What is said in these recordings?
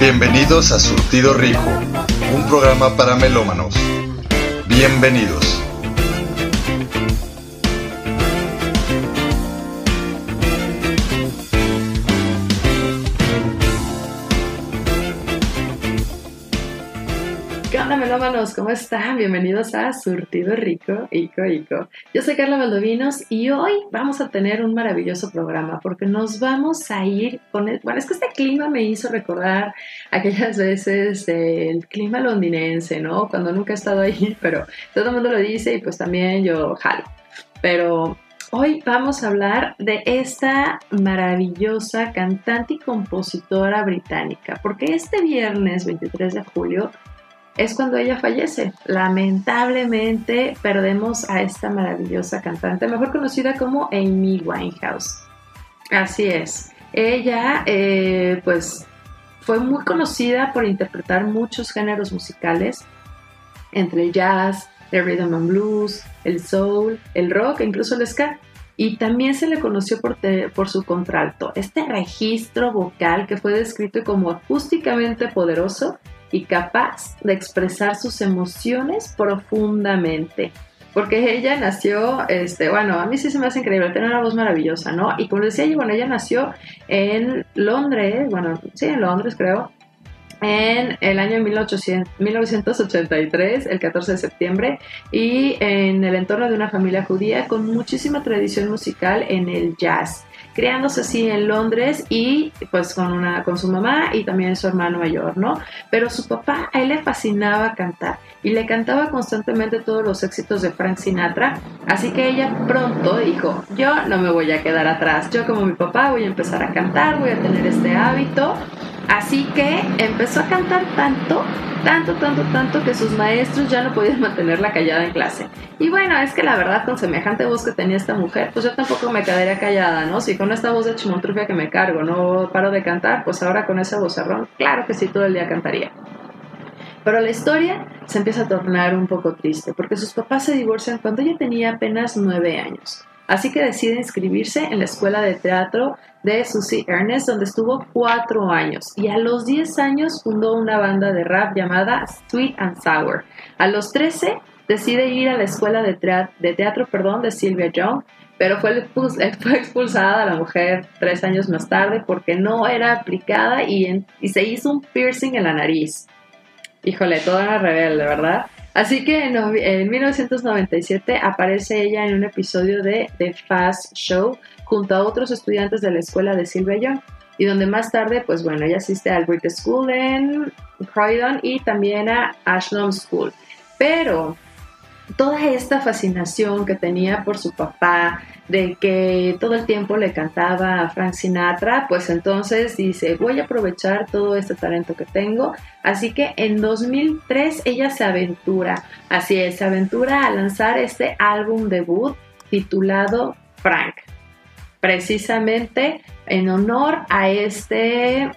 Bienvenidos a Surtido Rico, un programa para melómanos. Bienvenidos. ¿Cómo están? Bienvenidos a Surtido Rico, Ico, Ico. Yo soy Carla Valdovinos y hoy vamos a tener un maravilloso programa porque nos vamos a ir con el... Bueno, es que este clima me hizo recordar aquellas veces del clima londinense, ¿no? Cuando nunca he estado ahí, pero todo el mundo lo dice y pues también yo jalo. Pero Hoy vamos a hablar de esta maravillosa cantante y compositora británica, porque este viernes 23 de julio es cuando ella fallece. Lamentablemente perdemos a esta maravillosa cantante, mejor conocida como Amy Winehouse. Así es. Ella, eh, pues, fue muy conocida por interpretar muchos géneros musicales, entre el jazz, el rhythm and blues, el soul, el rock e incluso el ska. Y también se le conoció por, por, su contralto, este registro vocal que fue descrito como acústicamente poderoso y capaz de expresar sus emociones profundamente. Porque ella nació, este, bueno, a mí sí se me hace increíble, tiene una voz maravillosa, ¿no? Y como decía yo, bueno, ella nació en Londres, bueno, sí, en Londres creo, en el año 1983, el 14 de septiembre, y en el entorno de una familia judía con muchísima tradición musical en el jazz criándose así en Londres y pues con, una, con su mamá y también su hermano mayor, ¿no? Pero su papá, a él le fascinaba cantar y le cantaba constantemente todos los éxitos de Frank Sinatra, así que ella pronto dijo, yo no me voy a quedar atrás, yo como mi papá voy a empezar a cantar, voy a tener este hábito Así que empezó a cantar tanto, tanto, tanto, tanto que sus maestros ya no podían mantenerla callada en clase. Y bueno, es que la verdad con semejante voz que tenía esta mujer, pues yo tampoco me quedaría callada, ¿no? Si con esta voz de chimontrufia que me cargo no paro de cantar, pues ahora con ese vozarrón, claro que sí, todo el día cantaría. Pero la historia se empieza a tornar un poco triste, porque sus papás se divorcian cuando ella tenía apenas nueve años. Así que decide inscribirse en la escuela de teatro de Susie Ernest, donde estuvo cuatro años. Y a los diez años fundó una banda de rap llamada Sweet and Sour. A los trece decide ir a la escuela de, teatro, perdón, de Sylvia Young, pero fue, fue, expulsada la mujer tres años más tarde porque no era aplicada y, y se hizo un piercing en la nariz. Híjole, toda una rebelde, ¿verdad? Así que en, 1997 aparece ella en un episodio de The Fast Show junto a otros estudiantes de la escuela de Sylvia Young y donde más tarde, pues bueno, ella asiste al Brit School en Croydon y también a Ashland School. Pero toda esta fascinación que tenía por su papá, de que todo el tiempo le cantaba a Frank Sinatra, pues entonces dice, voy a aprovechar todo este talento que tengo. Así que en 2003 ella se aventura, así es, se aventura a lanzar este álbum debut titulado Frank, precisamente en honor a este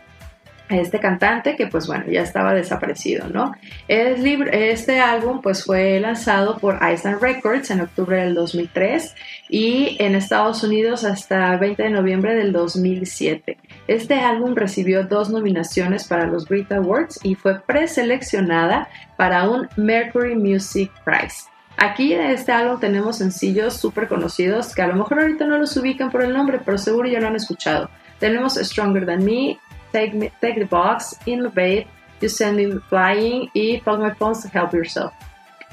este cantante que pues bueno ya estaba desaparecido no este álbum pues fue lanzado por Island Records en octubre del 2003 y en Estados Unidos hasta 20 de noviembre del 2007 este álbum recibió dos nominaciones para los Brit Awards y fue preseleccionada para un Mercury Music Prize. Aquí en este álbum tenemos sencillos súper conocidos que a lo mejor ahorita no los ubican por el nombre, pero seguro ya lo han escuchado. Tenemos Stronger Than Me, Take, the Box, Innovate, You Send Me Flying y Phones to Help Yourself.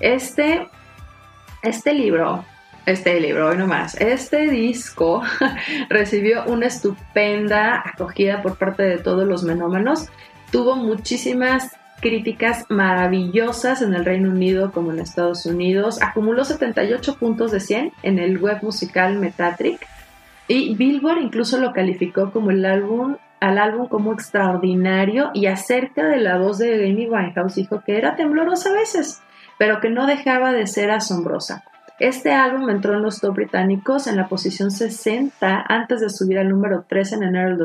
Este, este libro, este libro, hoy nomás, este disco recibió una estupenda acogida por parte de todos los menómanos. Tuvo muchísimas críticas maravillosas en el Reino Unido como en Estados Unidos. Acumuló 78 puntos de 100 en el web musical Metatric. Y Billboard incluso lo calificó como el álbum al álbum como extraordinario y acerca de la voz de Amy Winehouse dijo que era temblorosa a veces, pero que no dejaba de ser asombrosa. Este álbum entró en los top británicos en la posición 60 antes de subir al número 3 en enero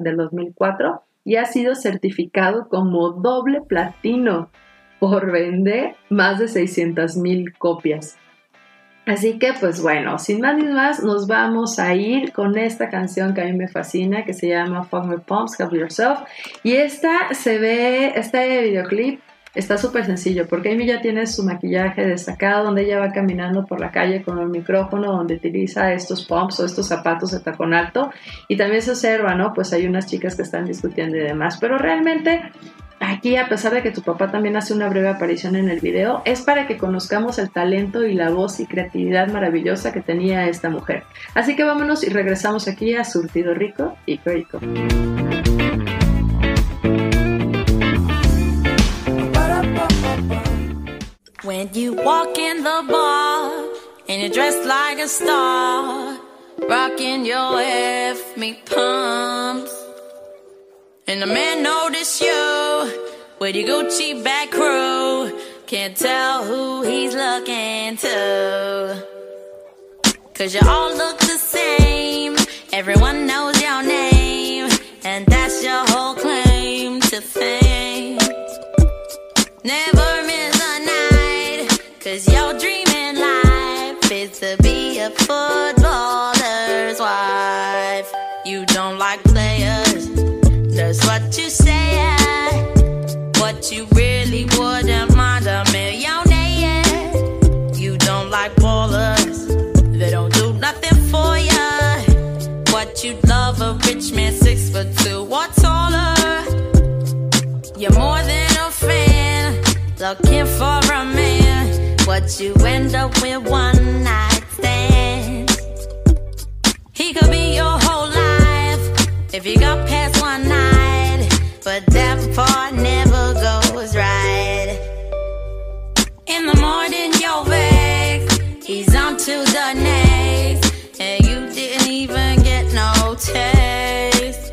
del, 2004 y ha sido certificado como doble platino por vender más de 600.000 copias. Así que pues bueno, sin más ni más, nos vamos a ir con esta canción que a mí me fascina, que se llama Fuck My Pumps, Help Yourself. Y esta se ve, este videoclip está súper sencillo, porque Amy ya tiene su maquillaje destacado, donde ella va caminando por la calle con el micrófono, donde utiliza estos pumps o estos zapatos de tacón alto. Y también se observa, ¿no? Pues hay unas chicas que están discutiendo y demás. Pero realmente Aquí, a pesar de que tu papá también hace una breve aparición en el video, es para que conozcamos el talento y la voz y creatividad maravillosa que tenía esta mujer. Así que vámonos y regresamos aquí a Surtido Rico y Rico. When you walk in the bar and you're dressed like a rocking your F me pumps. And the man notice you with your Gucci back crew. Can't tell who he's looking to. Cause you all look the same. Everyone knows your name. And that's your whole claim to fame. Never miss a night. Cause your dream in life is to be a footballer's you really wouldn't mind a millionaire. You don't like ballers, they don't do nothing for ya. What you love a rich man, six foot two or taller. You're more than a fan, looking for a man. What you end up with one night stands. He could be your whole life if you got past one night but that part never In the morning, you're he's on to the next, and you didn't even get no taste.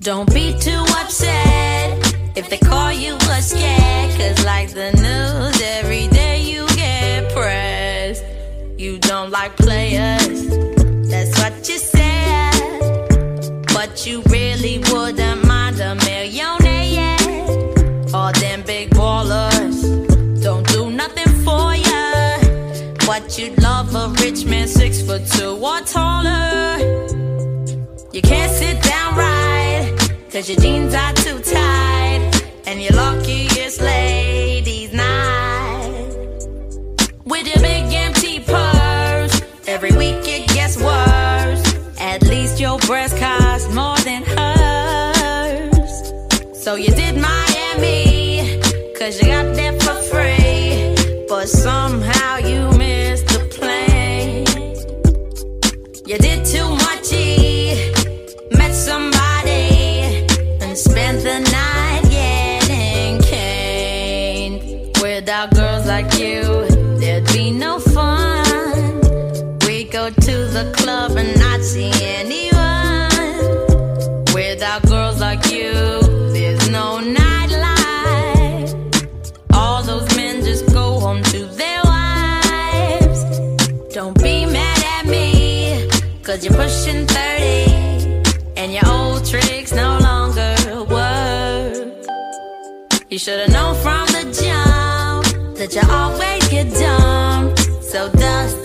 Don't be too upset if they call you a scared, cause like the news, every day you get pressed. You don't like players, that's what you said, but you really wouldn't What you'd love a rich man, six foot two or taller. You can't sit down right, cause your jeans are too tight. And you're lucky it's ladies' night. With your big empty purse, every week it gets worse. At least your breast costs more than hers. so you did Miami, cause you got that for free. But somehow You did too much, met somebody, and spent the night getting caned. Without girls like you, there'd be no fun. We go to the club and pushing 30 and your old tricks no longer work. You should've known from the jump that you always get dumb. So dust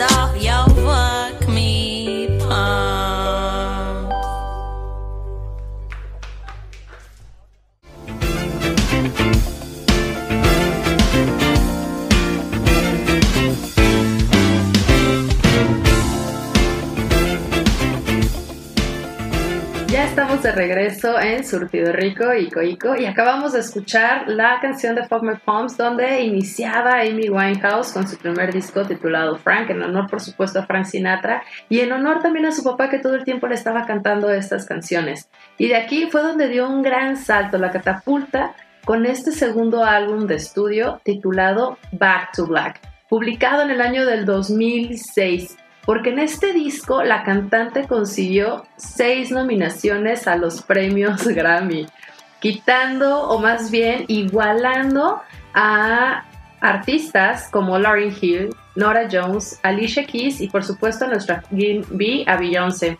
de regreso en Surtido Rico y Coico y acabamos de escuchar la canción de Fuck My Palms donde iniciaba Amy Winehouse con su primer disco titulado Frank, en honor por supuesto a Frank Sinatra y en honor también a su papá que todo el tiempo le estaba cantando estas canciones. Y de aquí fue donde dio un gran salto, la catapulta con este segundo álbum de estudio titulado Back to Black, publicado en el año del 2006 porque en este disco la cantante consiguió seis nominaciones a los premios Grammy, quitando o más bien igualando a artistas como Lauryn Hill, Nora Jones, Alicia Keys y por supuesto nuestra Queen B a Beyoncé.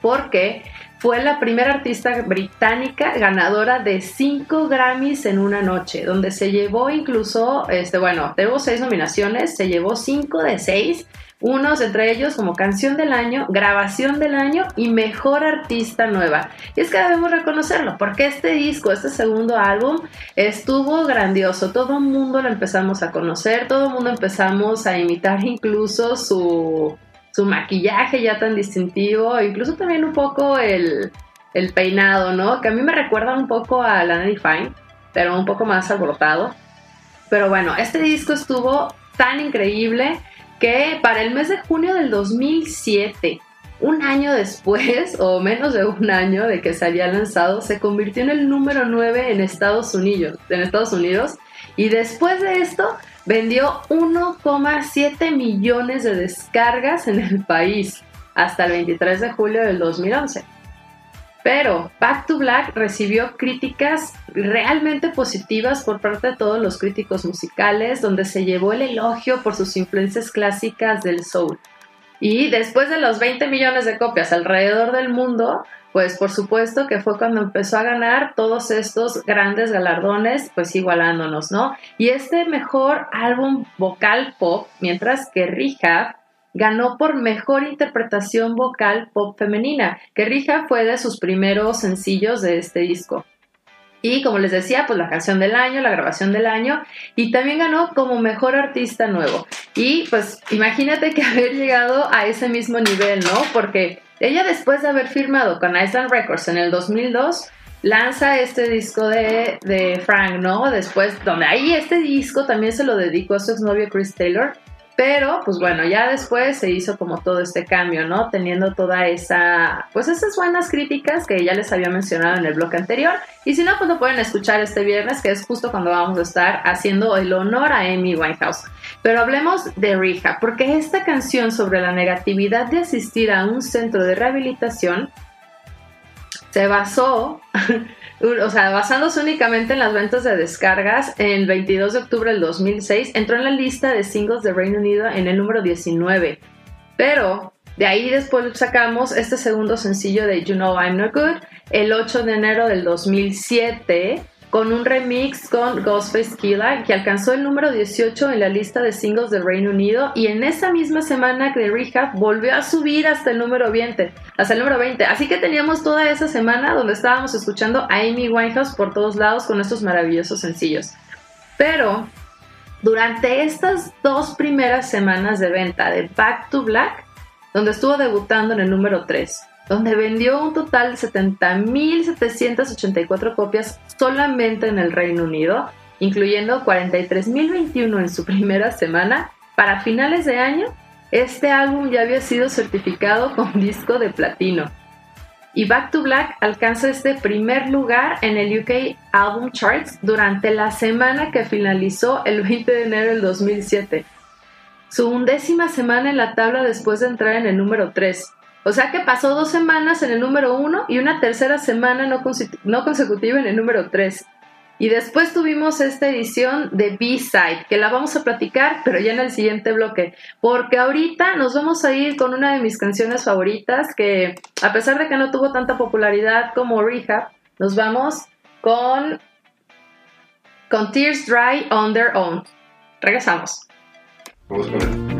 porque fue la primera artista británica ganadora de cinco Grammys en una noche, donde se llevó incluso, este, bueno, tuvo seis nominaciones, se llevó cinco de seis, unos entre ellos como canción del año, grabación del año y mejor artista nueva. Y es que debemos reconocerlo, porque este disco, este segundo álbum, estuvo grandioso. Todo el mundo lo empezamos a conocer, todo el mundo empezamos a imitar incluso su su maquillaje ya tan distintivo, incluso también un poco el, peinado, ¿no? Que a mí me recuerda un poco a Lana Fine, pero un poco más alborotado. Pero bueno, este disco estuvo tan increíble que para el mes de junio del 2007, un año después, o menos de un año de que se había lanzado, se convirtió en el número 9 en Estados Unidos. En Estados Unidos y después de esto vendió 1,7 millones de descargas en el país hasta el 23 de julio del 2011. Pero Back to Black recibió críticas realmente positivas por parte de todos los críticos musicales, donde se llevó el elogio por sus influencias clásicas del soul. Y después de los 20 millones de copias alrededor del mundo, pues por supuesto que fue cuando empezó a ganar todos estos grandes galardones, pues igualándonos, ¿no? Y este mejor álbum vocal pop, mientras que Rehab ganó por mejor interpretación vocal pop femenina, que Rehab fue de sus primeros sencillos de este disco. Y como les decía, pues la canción del año, la grabación del año, y también ganó como mejor artista nuevo. Y pues imagínate que haber llegado a ese mismo nivel, ¿no? Porque ella después de haber firmado con Island Records en el 2002, lanza este disco de, de Frank, ¿no? Después, donde ahí este disco también se lo dedicó a su exnovio Chris Taylor. Pero, pues bueno, ya después se hizo como todo este cambio, ¿no? Teniendo toda esa, pues esas buenas críticas que ya les había mencionado en el blog anterior. Y si no, pues lo pueden escuchar este viernes, que es justo cuando vamos a estar haciendo el honor a Amy Winehouse. Pero hablemos de Rija, porque esta canción sobre la negatividad de asistir a un centro de rehabilitación se basó o sea, basándose únicamente en las ventas de descargas, el 22 de octubre del 2006 entró en la lista de singles de Reino Unido en el número 19. Pero de ahí después sacamos este segundo sencillo de You Know I'm Not Good el 8 de enero del 2007 con un remix con Ghostface Killa que alcanzó el número 18 en la lista de singles del Reino Unido y en esa misma semana que Rehab volvió a subir hasta el número 20, hasta el número 20. Así que teníamos toda esa semana donde estábamos escuchando a Amy Winehouse por todos lados con estos maravillosos sencillos. Pero durante estas dos primeras semanas de venta de Back to Black, donde estuvo debutando en el número 3, donde vendió un total de 70.784 copias solamente en el Reino Unido, incluyendo 43.021 en su primera semana. Para finales de año, este álbum ya había sido certificado con disco de platino. Y Back to Black alcanza este primer lugar en el UK Album Charts durante la semana que finalizó el 20 de enero del 2007. Su undécima semana en la tabla después de entrar en el número 3 o sea que pasó dos semanas en el número uno y una tercera semana no, consecutiva en el número tres. Y después tuvimos esta edición de B-Side, que la vamos a platicar, pero ya en el siguiente bloque. Porque ahorita nos vamos a ir con una de mis canciones favoritas, que a pesar de que no tuvo tanta popularidad como Rehab, nos vamos con, con Tears Dry on Their Own. Regresamos. Vamos con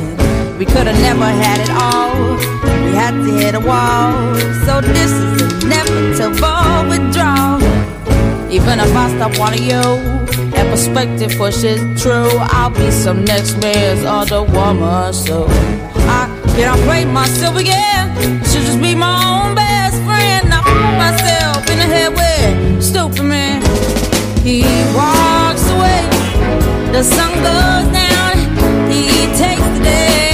We could have never had it all. we had to hit a wall. So this is inevitable withdrawal. Even if I stop wanting you, that perspective for shit true. I'll be some next man's other woman. So I can't play myself again. I should just be my own best friend. I put myself in the head with stupid man. He walks away, the sun goes down. He takes the day,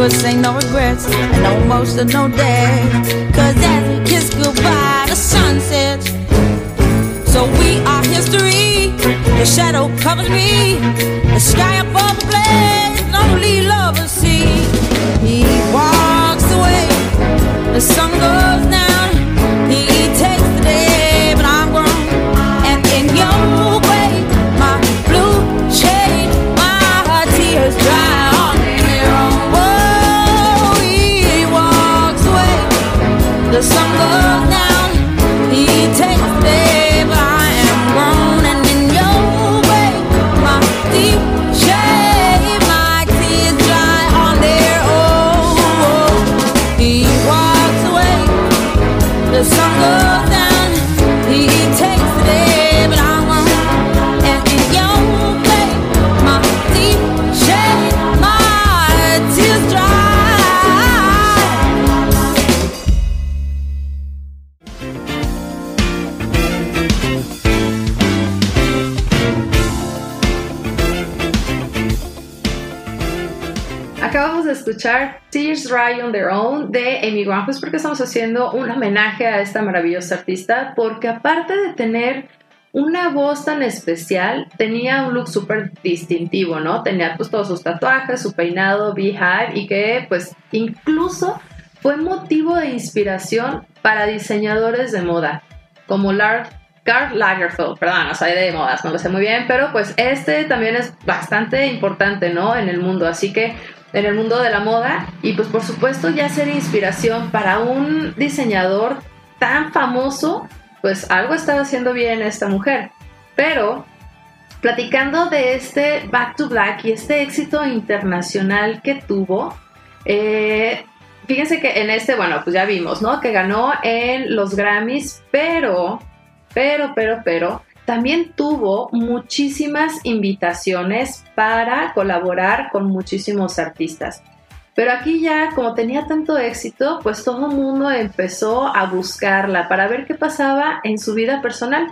could say no regrets and no emotional day. Cause as we kiss goodbye, the sun sets. So we are history. The shadow covers me. The sky de Amy Winehouse porque estamos haciendo un homenaje a esta maravillosa artista porque aparte de tener una voz tan especial, tenía un look súper distintivo, ¿no? Tenía pues todos sus tatuajes, su peinado, beehive y que pues incluso fue motivo de inspiración para diseñadores de moda como Lar Karl Lagerfeld, perdón, no soy de modas, no lo sé muy bien, pero pues este también es bastante importante, ¿no? En el mundo, así que en el mundo de la moda y pues por supuesto ya ser inspiración para un diseñador tan famoso, pues algo estaba haciendo bien esta mujer. Pero platicando de este Back to Black y este éxito internacional que tuvo, eh, fíjense que en este, bueno, pues ya vimos, ¿no? Que ganó en los Grammys, pero, pero, pero, pero, también tuvo muchísimas invitaciones para colaborar con muchísimos artistas. Pero aquí ya, como tenía tanto éxito, pues todo el mundo empezó a buscarla para ver qué pasaba en su vida personal.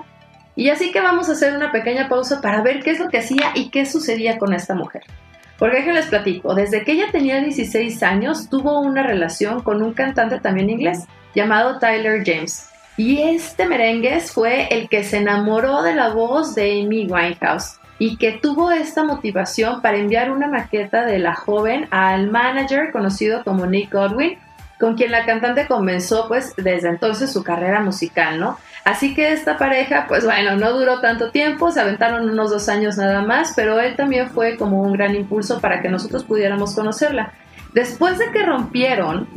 Y así que vamos a hacer una pequeña pausa para ver qué es lo que hacía y qué sucedía con esta mujer. Porque que les platico, desde que ella tenía 16 años tuvo una relación con un cantante también inglés llamado Tyler James. Y este merengues fue el que se enamoró de la voz de Amy Winehouse y que tuvo esta motivación para enviar una maqueta de la joven al manager conocido como Nick Godwin, con quien la cantante comenzó pues desde entonces su carrera musical, ¿no? Así que esta pareja, pues bueno, no duró tanto tiempo, se aventaron unos dos años nada más, pero él también fue como un gran impulso para que nosotros pudiéramos conocerla. Después de que rompieron,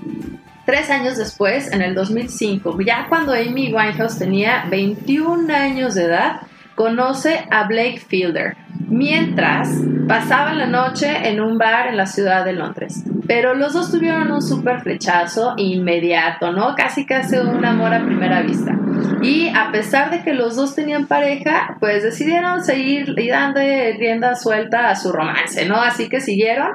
tres años después, en el 2005, ya cuando Amy Winehouse tenía 21 años de edad, conoce a Blake Fielder mientras pasaban la noche en un bar en la ciudad de Londres. Pero los dos tuvieron un súper flechazo inmediato, ¿no? Casi casi un amor a primera vista. Y a pesar de que los dos tenían pareja, pues decidieron seguir y dando rienda suelta a su romance, ¿no? Así que siguieron.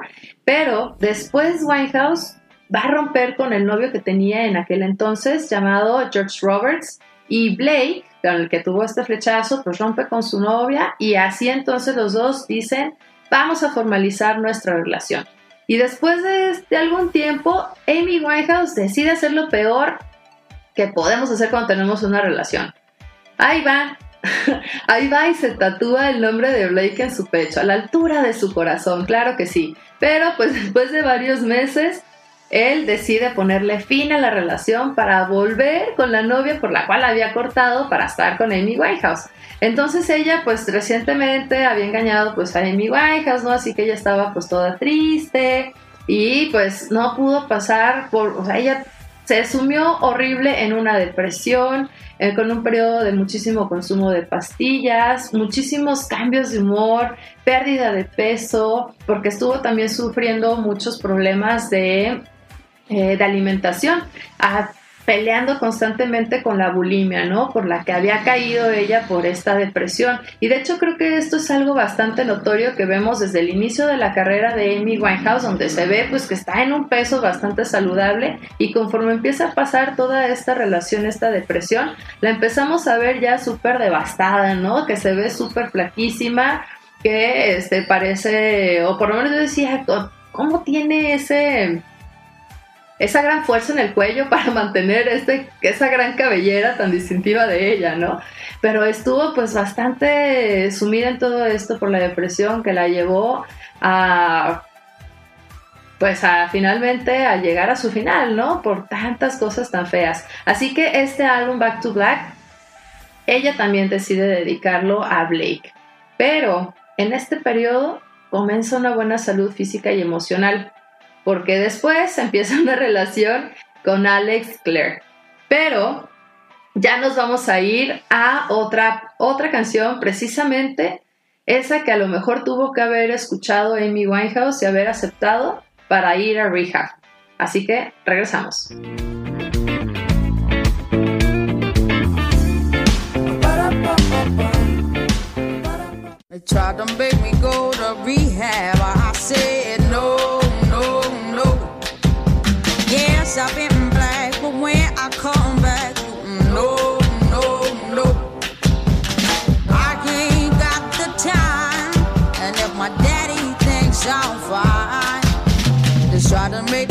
Pero después Winehouse va a romper con el novio que tenía en aquel entonces, llamado George Roberts, y Blake, con el que tuvo este flechazo, pues rompe con su novia y así entonces los dos dicen, vamos a formalizar nuestra relación. Y después de, algún tiempo, Amy Winehouse decide hacer lo peor que podemos hacer cuando tenemos una relación. Ahí va ahí va y se tatúa el nombre de Blake en su pecho, a la altura de su corazón, claro que sí. Pero pues después de varios meses, él decide ponerle fin a la relación para volver con la novia por la cual había cortado para estar con Amy Winehouse. Entonces ella pues recientemente había engañado pues a Amy Winehouse, ¿no? Así que ella estaba pues toda triste y pues no pudo pasar por, o sea, ella se sumió horrible en una depresión, eh, con un periodo de muchísimo consumo de pastillas, muchísimos cambios de humor, pérdida de peso, porque estuvo también sufriendo muchos problemas de, eh, de alimentación. Peleando constantemente con la bulimia, ¿no? Por la que había caído ella por esta depresión. Y de hecho creo que esto es algo bastante notorio que vemos desde el inicio de la carrera de Amy Winehouse, donde se ve pues que está en un peso bastante saludable y conforme empieza a pasar toda esta relación, esta depresión, la empezamos a ver ya súper devastada, ¿no? Que se ve súper flaquísima, que este parece, o por lo menos yo decía, ¿cómo tiene ese esa gran fuerza en el cuello para mantener este, esa gran cabellera tan distintiva de ella, ¿no? Pero estuvo pues bastante sumida en todo esto por la depresión que la llevó a pues a finalmente a llegar a su final, ¿no? Por tantas cosas tan feas. Así que este álbum Back to Black, ella también decide dedicarlo a Blake. Pero en este periodo comienza una buena salud física y emocional porque después empieza una relación con Alex Clare. Pero ya nos vamos a ir a otra, otra canción, precisamente esa que a lo mejor tuvo que haber escuchado Amy Winehouse y haber aceptado para ir a rehab. Así que regresamos. I've been black, but when I come back, mm, no, no, no. I ain't got the time, and if my daddy thinks I'm fine, just try to make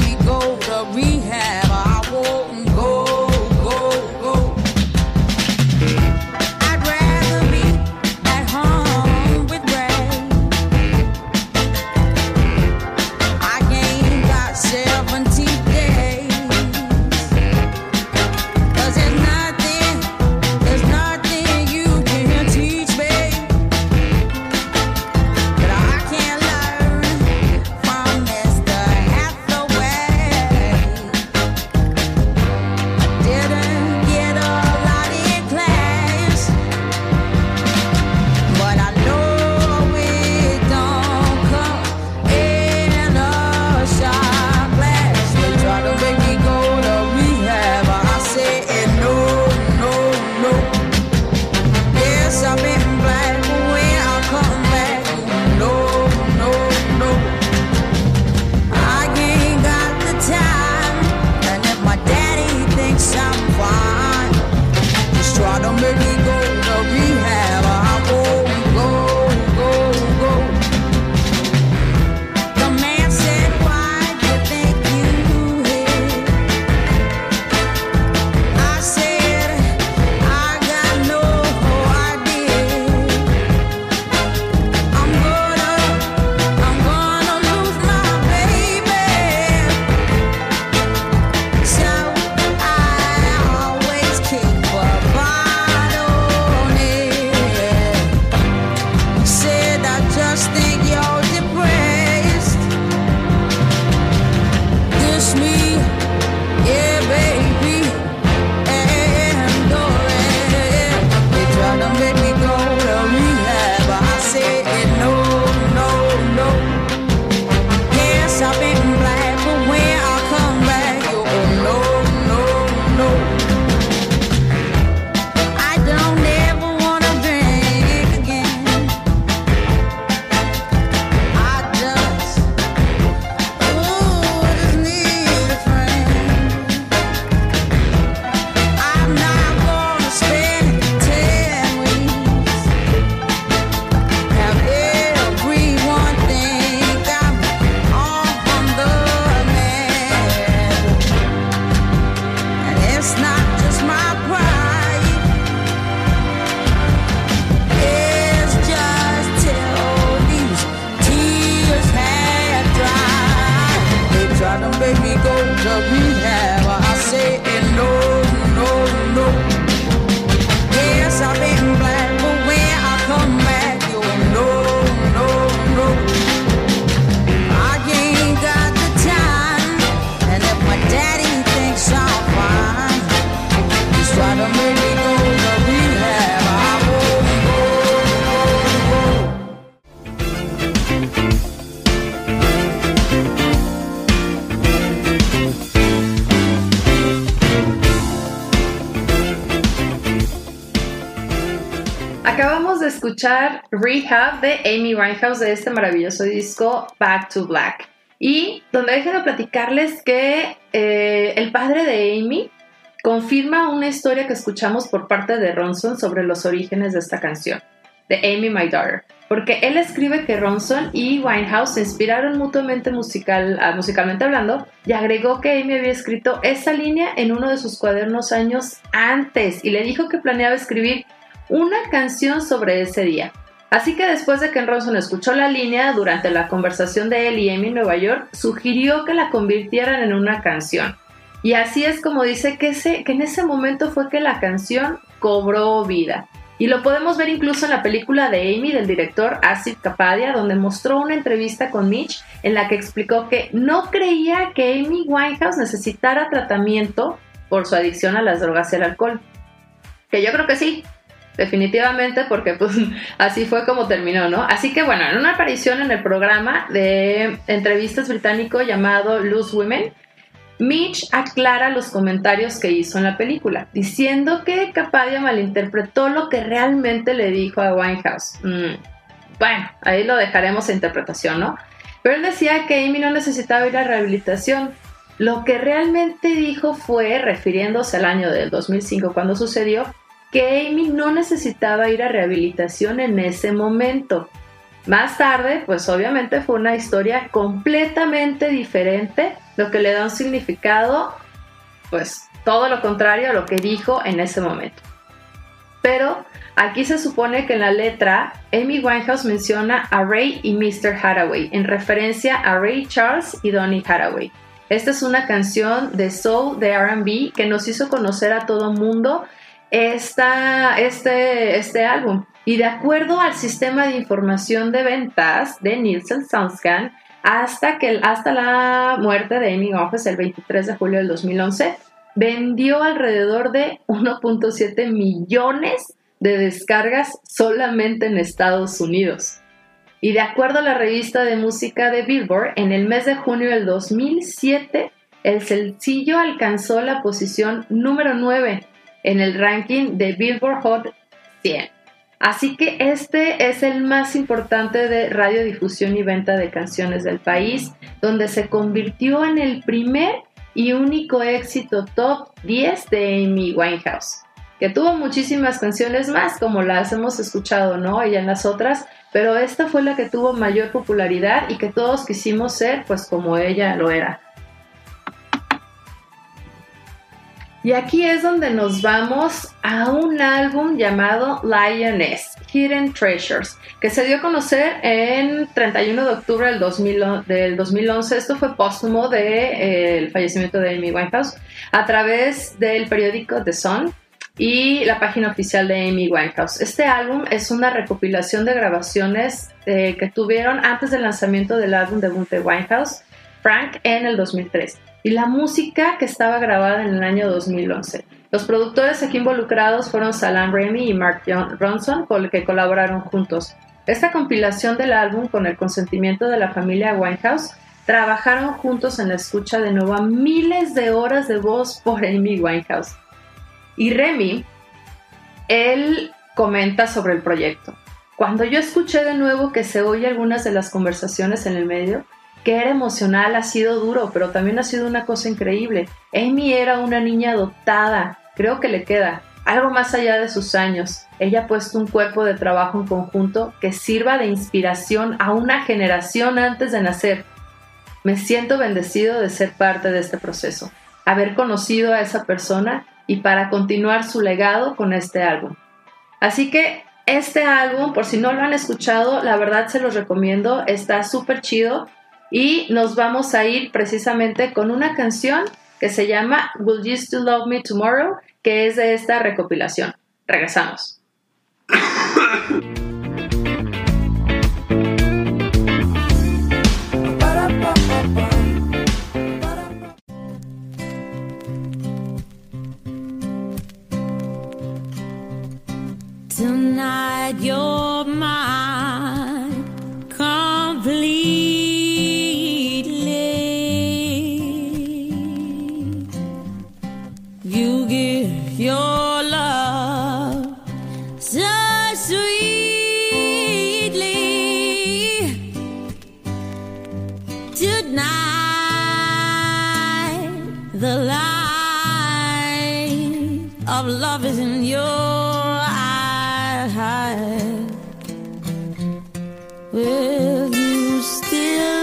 Acabamos de escuchar Rehab de Amy Winehouse de este maravilloso disco Back to Black. Y donde déjenme platicarles que eh, el padre de Amy confirma una historia que escuchamos por parte de Ronson sobre los orígenes de esta canción, de Amy My Daughter. Porque él escribe que Ronson y Winehouse se inspiraron mutuamente musical, ah, musicalmente hablando y agregó que Amy había escrito esa línea en uno de sus cuadernos años antes y le dijo que planeaba escribir una canción sobre ese día. Así que después de que Ronson escuchó la línea durante la conversación de él y Amy en Nueva York, sugirió que la convirtieran en una canción. Y así es como dice que, ese, que en ese momento fue que la canción cobró vida. Y lo podemos ver incluso en la película de Amy del director Acid Capadia, donde mostró una entrevista con Mitch en la que explicó que no creía que Amy Winehouse necesitara tratamiento por su adicción a las drogas y el alcohol. Que yo creo que sí, definitivamente, porque pues así fue como terminó, ¿no? Así que bueno, en una aparición en el programa de entrevistas británico llamado Loose Women, Mitch aclara los comentarios que hizo en la película, diciendo que Capadia malinterpretó lo que realmente le dijo a Winehouse. Mm, bueno, ahí lo dejaremos a interpretación, ¿no? Pero él decía que Amy no necesitaba ir a rehabilitación. Lo que realmente dijo fue, refiriéndose al año del 2005 cuando sucedió, que Amy no necesitaba ir a rehabilitación en ese momento. Más tarde, pues obviamente fue una historia completamente diferente, lo que le da un significado, pues todo lo contrario a lo que dijo en ese momento. Pero aquí se supone que en la letra Amy Winehouse menciona a Ray y Mr. Hathaway en referencia a Ray Charles y Donny Hathaway. Esta es una canción de soul de RB que nos hizo conocer a todo mundo esta, este, este álbum. Y de acuerdo al sistema de información de ventas de Nielsen Soundscan, hasta, que, hasta la muerte de Amy Winehouse el 23 de julio del 2011, vendió alrededor de 1.7 millones de descargas solamente en Estados Unidos. Y de acuerdo a la revista de música de Billboard, en el mes de junio del 2007, el sencillo alcanzó la posición número 9 en el ranking de Billboard Hot 100. Así que este es el más importante de radiodifusión y venta de canciones del país, donde se convirtió en el primer y único éxito top 10 de Amy Winehouse, que tuvo muchísimas canciones más, como las hemos escuchado, ¿no? Ella en las otras, pero esta fue la que tuvo mayor popularidad y que todos quisimos ser, pues como ella lo era. Y aquí es donde nos vamos a un álbum llamado Lioness, Hidden Treasures, que se dio a conocer en 31 de octubre del, 2000 del 2011. Esto fue póstumo del de, eh, fallecimiento de Amy Winehouse a través del periódico The Sun y la página oficial de Amy Winehouse. Este álbum es una recopilación de grabaciones eh, que tuvieron antes del lanzamiento del álbum debut de Winehouse, Frank, en el 2003 y la música que estaba grabada en el año 2011. Los productores aquí involucrados fueron Salam Remy y Mark Ronson, con el que colaboraron juntos. Esta compilación del álbum, con el consentimiento de la familia Winehouse, trabajaron juntos en la escucha de nuevo a miles de horas de voz por Amy Winehouse. Y Remy, él comenta sobre el proyecto. Cuando yo escuché de nuevo que se oye algunas de las conversaciones en el medio, que era emocional ha sido duro, pero también ha sido una cosa increíble. Amy era una niña dotada, creo que le queda algo más allá de sus años. Ella ha puesto un cuerpo de trabajo en conjunto que sirva de inspiración a una generación antes de nacer. Me siento bendecido de ser parte de este proceso, haber conocido a esa persona y para continuar su legado con este álbum. Así que este álbum, por si no lo han escuchado, la verdad se los recomiendo, está súper chido. Y nos vamos a ir precisamente con una canción que se llama Will You Still Love Me Tomorrow, que es de esta recopilación. Regresamos. Tonight eyes. Will you still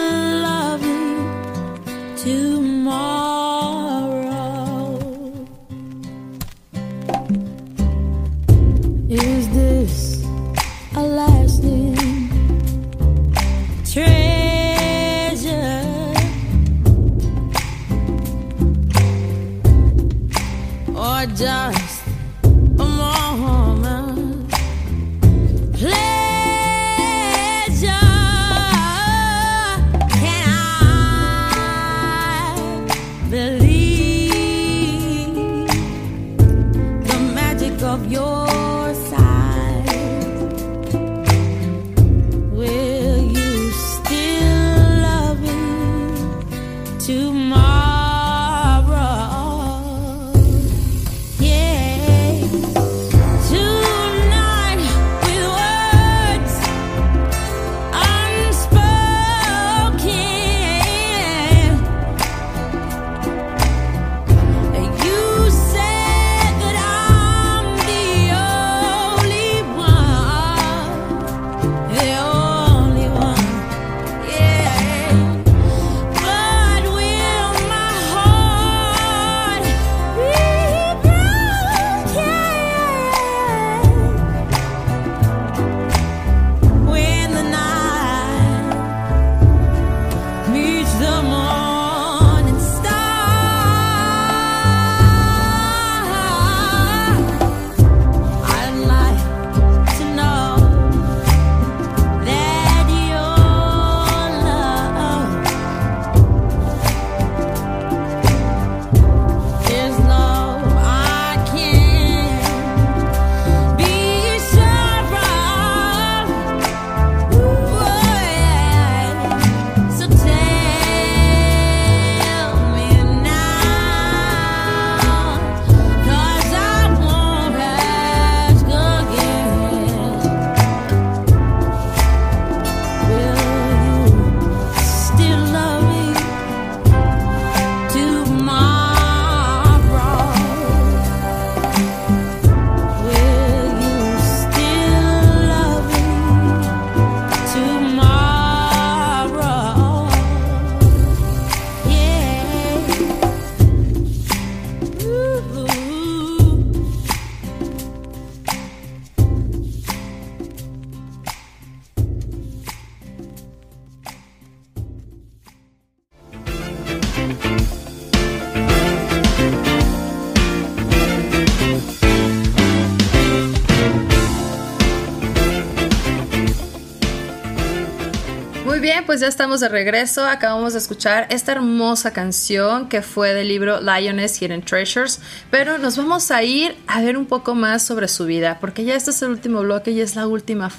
pues ya estamos de regreso. Acabamos de escuchar esta hermosa canción que fue del libro Lioness Hidden Treasures. Pero nos vamos a ir a ver un poco más sobre su vida, porque ya este es el último bloque y es la última.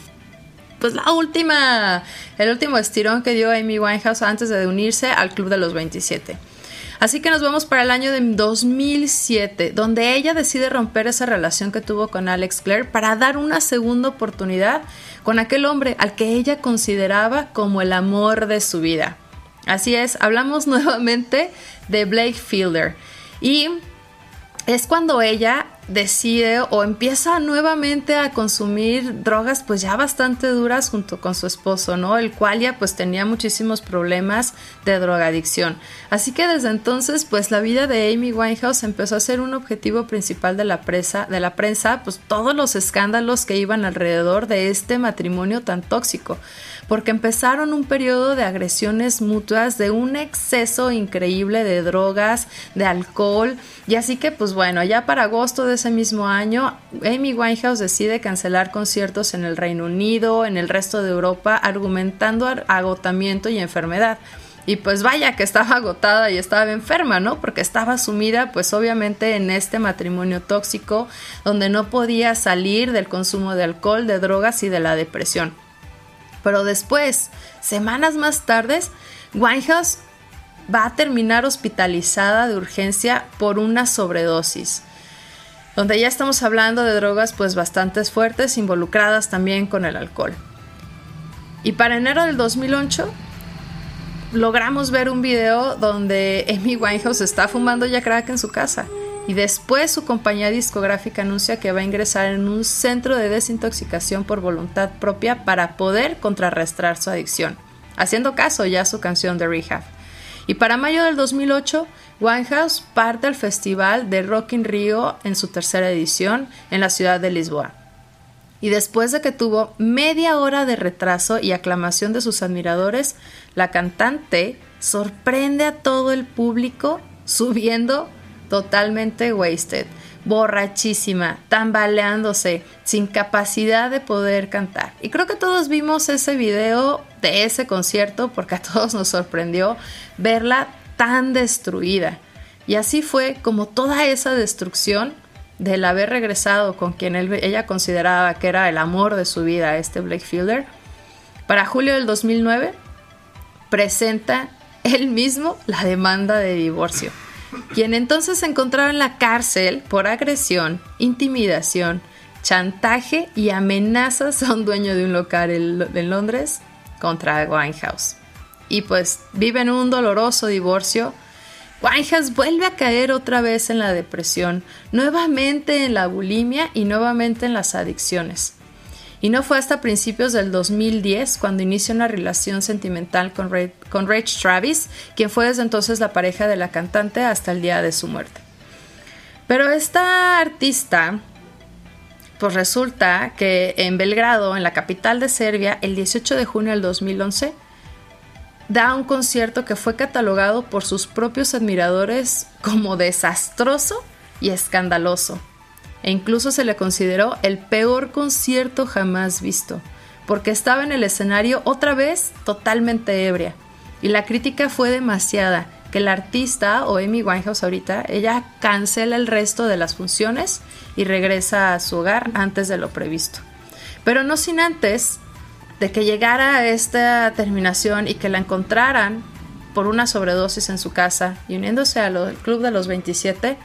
Pues la última. El último estirón que dio Amy Winehouse antes de unirse al Club de los 27. Así que nos vamos para el año de 2007, donde ella decide romper esa relación que tuvo con Alex Clare para dar una segunda oportunidad con aquel hombre al que ella consideraba como el amor de su vida. Así es, hablamos nuevamente de Blake Fielder. Y es cuando ella decide o empieza nuevamente a consumir drogas pues ya bastante duras junto con su esposo, ¿no? El cual ya pues tenía muchísimos problemas de drogadicción. Así que desde entonces pues la vida de Amy Winehouse empezó a ser un objetivo principal de la prensa, de la prensa, pues todos los escándalos que iban alrededor de este matrimonio tan tóxico. porque empezaron un periodo de agresiones mutuas, de un exceso increíble de drogas, de alcohol, y así que pues bueno, ya para agosto de ese mismo año, Amy Winehouse decide cancelar conciertos en el Reino Unido, en el resto de Europa, argumentando agotamiento y enfermedad. Y pues vaya que estaba agotada y estaba enferma, ¿no? Porque estaba sumida pues obviamente en este matrimonio tóxico donde no podía salir del consumo de alcohol, de drogas y de la depresión. Pero después, semanas más tarde, Winehouse va a terminar hospitalizada de urgencia por una sobredosis donde ya estamos hablando de drogas pues bastante fuertes involucradas también con el alcohol. Y para enero del 2008 logramos ver un video donde Amy Winehouse está fumando ya crack en su casa. Y después su compañía discográfica anuncia que va a ingresar en un centro de desintoxicación por voluntad propia para poder contrarrestar su adicción, haciendo caso ya a su canción de Rehab. Y para mayo del 2008, Winehouse parte al festival de Rock in Rio en su tercera edición en la ciudad de Lisboa y después de que tuvo media hora de retraso y aclamación de sus admiradores, la cantante sorprende a todo el público subiendo totalmente wasted, borrachísima, tambaleándose, sin capacidad de poder cantar. Y creo que todos vimos ese video de ese concierto porque a todos nos sorprendió verla tan destruida. Y así fue como toda esa destrucción del haber regresado con quien ella consideraba que era el amor de su vida, este Blake Fielder, para julio del 2009 presenta él mismo la demanda de divorcio, quien entonces se encontraba en la cárcel por agresión, intimidación, chantaje y amenazas a un dueño de un local en Londres contra Winehouse. Y pues vive en un doloroso divorcio Winehouse vuelve a caer otra vez en la depresión, nuevamente en la bulimia y nuevamente en las adicciones. Y no fue hasta principios del 2010 cuando inicia una relación sentimental con, con Rach Travis, quien fue desde entonces la pareja de la cantante hasta el día de su muerte. Pero esta artista, pues resulta que en Belgrado, en la capital de Serbia, el 18 de junio del 2011, da un concierto que fue catalogado por sus propios admiradores como desastroso y escandaloso. E incluso se le consideró el peor concierto jamás visto, porque estaba en el escenario otra vez totalmente ebria. Y la crítica fue demasiada, que la artista o Amy Winehouse ahorita, ella cancela el resto de las funciones y regresa a su hogar antes de lo previsto. Pero no sin antes de que llegara a esta terminación y que la encontraran por una sobredosis en su casa y uniéndose al Club de los 27,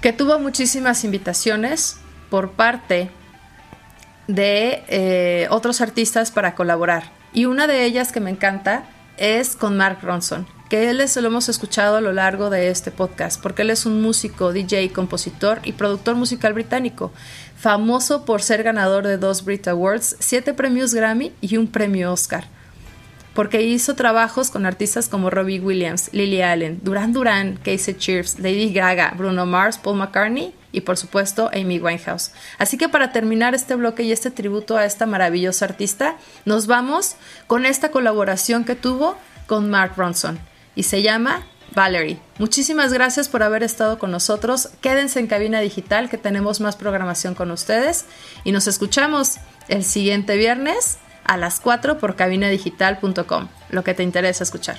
que tuvo muchísimas invitaciones por parte de eh, otros artistas para colaborar. Y una de ellas que me encanta es con Mark Ronson, que él es, lo hemos escuchado a lo largo de este podcast, porque él es un músico, DJ, compositor y productor musical británico, famoso por ser ganador de dos Brit Awards, siete premios Grammy y un premio Oscar. Porque hizo trabajos con artistas como Robbie Williams, Lily Allen, Duran Duran, Casey Cheers, Lady Gaga, Bruno Mars, Paul McCartney y por supuesto Amy Winehouse. Así que para terminar este bloque y este tributo a esta maravillosa artista, nos vamos con esta colaboración que tuvo con Mark Ronson y se llama Valerie. Muchísimas gracias por haber estado con nosotros. Quédense en cabina digital que tenemos más programación con ustedes y nos escuchamos el siguiente viernes a las 4 por cabinadigital.com, lo que te interesa escuchar.